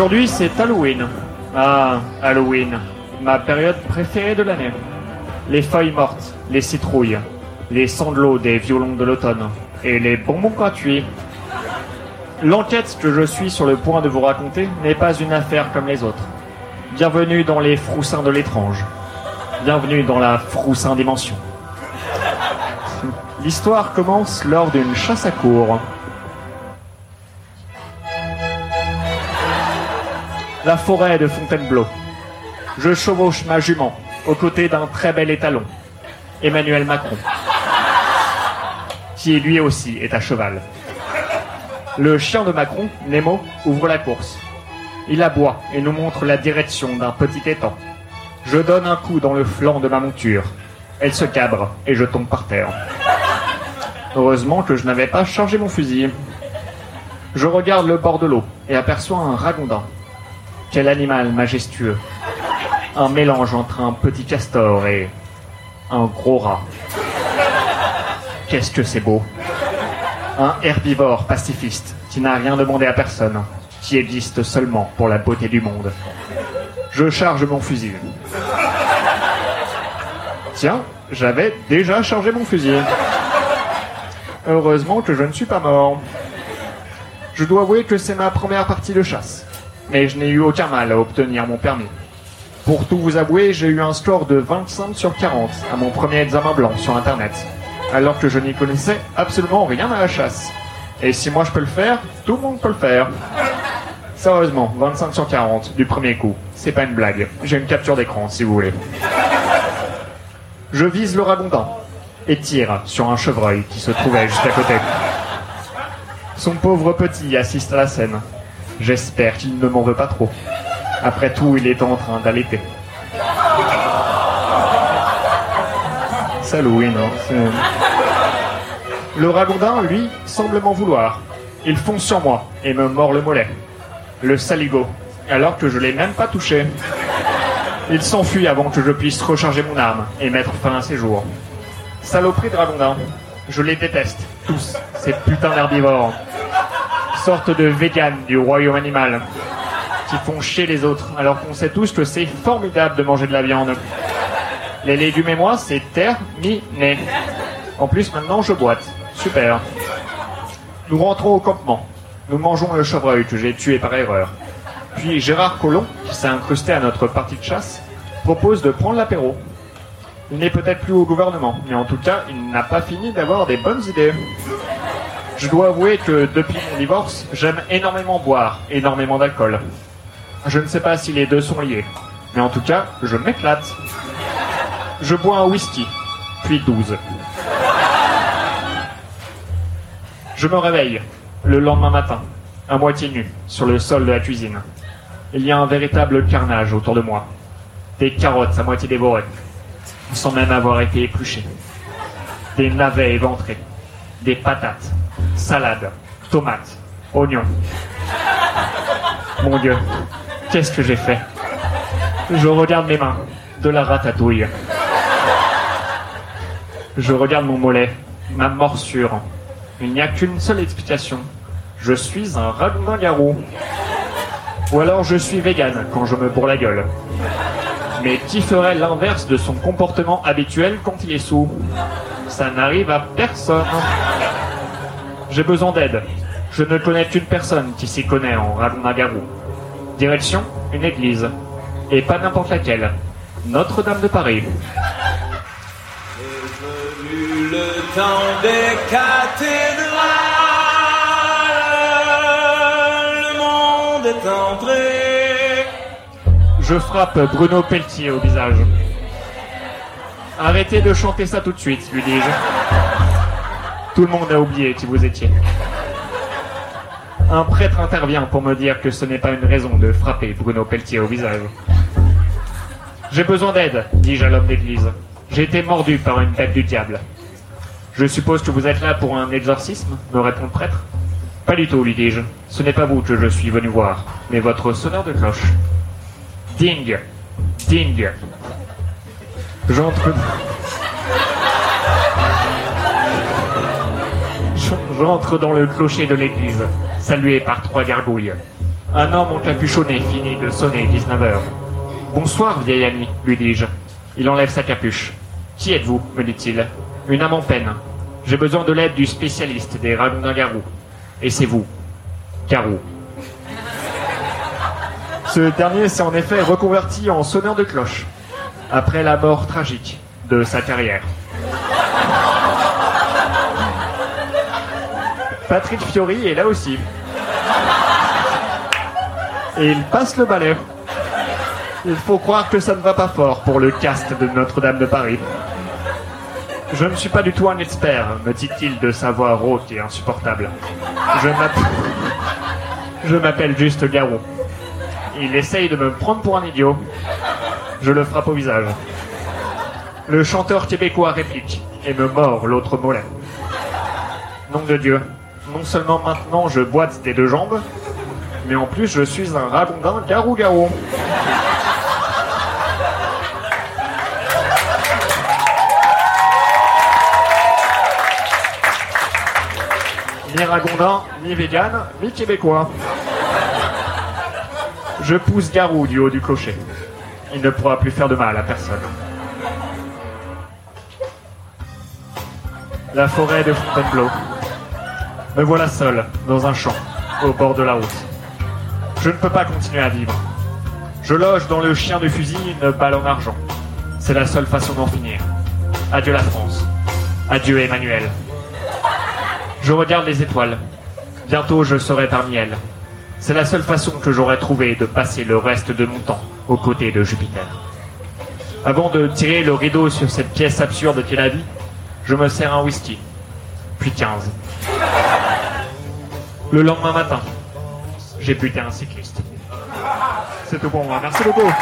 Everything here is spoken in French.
Aujourd'hui, c'est Halloween. Ah, Halloween, ma période préférée de l'année. Les feuilles mortes, les citrouilles, les sanglots des violons de l'automne et les bonbons gratuits. L'enquête que je suis sur le point de vous raconter n'est pas une affaire comme les autres. Bienvenue dans les froussins de l'étrange. Bienvenue dans la froussin dimension. L'histoire commence lors d'une chasse à cour. La forêt de Fontainebleau. Je chevauche ma jument aux côtés d'un très bel étalon, Emmanuel Macron, qui lui aussi est à cheval. Le chien de Macron, Nemo, ouvre la course. Il aboie et nous montre la direction d'un petit étang. Je donne un coup dans le flanc de ma monture. Elle se cabre et je tombe par terre. Heureusement que je n'avais pas chargé mon fusil. Je regarde le bord de l'eau et aperçois un ragondin. Quel animal majestueux. Un mélange entre un petit castor et un gros rat. Qu'est-ce que c'est beau. Un herbivore pacifiste qui n'a rien demandé à personne, qui existe seulement pour la beauté du monde. Je charge mon fusil. Tiens, j'avais déjà chargé mon fusil. Heureusement que je ne suis pas mort. Je dois avouer que c'est ma première partie de chasse, mais je n'ai eu aucun mal à obtenir mon permis. Pour tout vous avouer, j'ai eu un score de 25 sur 40 à mon premier examen blanc sur Internet, alors que je n'y connaissais absolument rien à la chasse. Et si moi je peux le faire, tout le monde peut le faire. Sérieusement, 25 sur 40 du premier coup, c'est pas une blague. J'ai une capture d'écran si vous voulez. Je vise le ragondin et tire sur un chevreuil qui se trouvait juste à côté. Son pauvre petit assiste à la scène. J'espère qu'il ne m'en veut pas trop. Après tout, il est en train d'allaiter. Halloween, hein. c'est- Le ragondin, lui, semble m'en vouloir. Il fonce sur moi et me mord le mollet. Le saligo, alors que je l'ai même pas touché. Il s'enfuit avant que je puisse recharger mon arme et mettre fin à ses jours. Saloperie de ragondin. Je les déteste, tous, ces putains d'herbivores. Sorte de véganes du royaume animal, qui font chier les autres, alors qu'on sait tous que c'est formidable de manger de la viande. Les légumes et moi, c'est terminé. En plus, maintenant, je boite. Super. Nous rentrons au campement. Nous mangeons le chevreuil que j'ai tué par erreur. Puis Gérard Collomb, qui s'est incrusté à notre partie de chasse, propose de prendre l'apéro. Il n'est peut-être plus au gouvernement, mais en tout cas, il n'a pas fini d'avoir des bonnes idées. Je dois avouer que depuis mon divorce, j'aime énormément boire, énormément d'alcool. Je ne sais pas si les deux sont liés, mais en tout cas, je m'éclate. Je bois un whisky, puis 12. Je me réveille le lendemain matin, à moitié nu, sur le sol de la cuisine. Il y a un véritable carnage autour de moi. Des carottes à moitié dévorées, sans même avoir été épluchées. Des navets éventrés. Des patates, salades, tomates, oignons. Mon Dieu, qu'est-ce que j'ai fait? Je regarde mes mains, de la ratatouille. Je regarde mon mollet, ma morsure. Il n'y a qu'une seule explication. Je suis un ragondin-garou. Ou alors je suis vegan quand je me bourre la gueule. Mais qui ferait l'inverse de son comportement habituel quand il est sous? Ça n'arrive à personne. J'ai besoin d'aide. Je ne connais qu'une personne qui s'y connaît en ragondin-garou. Direction, une église. Et pas n'importe laquelle. Notre-Dame de Paris. le monde est entré. Je frappe Bruno Pelletier au visage. Arrêtez de chanter ça tout de suite, lui dis-je. Tout le monde a oublié qui vous étiez. Un prêtre intervient pour me dire que ce n'est pas une raison de frapper Bruno Pelletier au visage. J'ai besoin d'aide, dis-je à l'homme d'église. J'ai été mordu par une bête du diable. Je suppose que vous êtes là pour un exorcisme me répond le prêtre. Pas du tout, lui dis-je. Ce n'est pas vous que je suis venu voir, mais votre sonneur de cloche. Ding Ding J'entre. J'entre dans le clocher de l'église, salué par trois gargouilles. Un homme encapuchonné finit de sonner 19 heures. Bonsoir, vieil ami, lui dis-je. Il enlève sa capuche. Qui êtes-vous me dit-il. Une âme en peine. J'ai besoin de l'aide du spécialiste des Ragondins-Garou. Et c'est vous. Garou. Ce dernier s'est en effet reconverti en sonneur de cloche, après la mort tragique de sa carrière. Patrick Fiori est là aussi. Et il passe le balai. Il faut croire que ça ne va pas fort pour le cast de Notre-Dame de Paris. Je ne suis pas du tout un expert, me dit-il de sa voix rauque et insupportable. Je m'appelle... Juste Garou. Il essaye de me prendre pour un idiot. Je le frappe au visage. Le chanteur québécois réplique et me mord l'autre mollet. Nom de Dieu, non seulement maintenant je boite des deux jambes, mais en plus je suis un ragondin garou-garou. Ni ragondin, ni vegan, ni québécois. Je pousse Garou du haut du clocher. Il ne pourra plus faire de mal à personne. La forêt de Fontainebleau. Me voilà seul, dans un champ, au bord de la route. Je ne peux pas continuer à vivre. Je loge dans le chien de fusil une balle en argent. C'est la seule façon d'en finir. Adieu la France. Adieu Emmanuel. Je regarde les étoiles. Bientôt je serai parmi elles. C'est la seule façon que j'aurais trouvé de passer le reste de mon temps aux côtés de Jupiter. Avant de tirer le rideau sur cette pièce absurde qu'est la vie, je me sers un whisky, puis 15. Le lendemain matin, j'ai buté un cycliste. C'est tout pour moi. Merci beaucoup.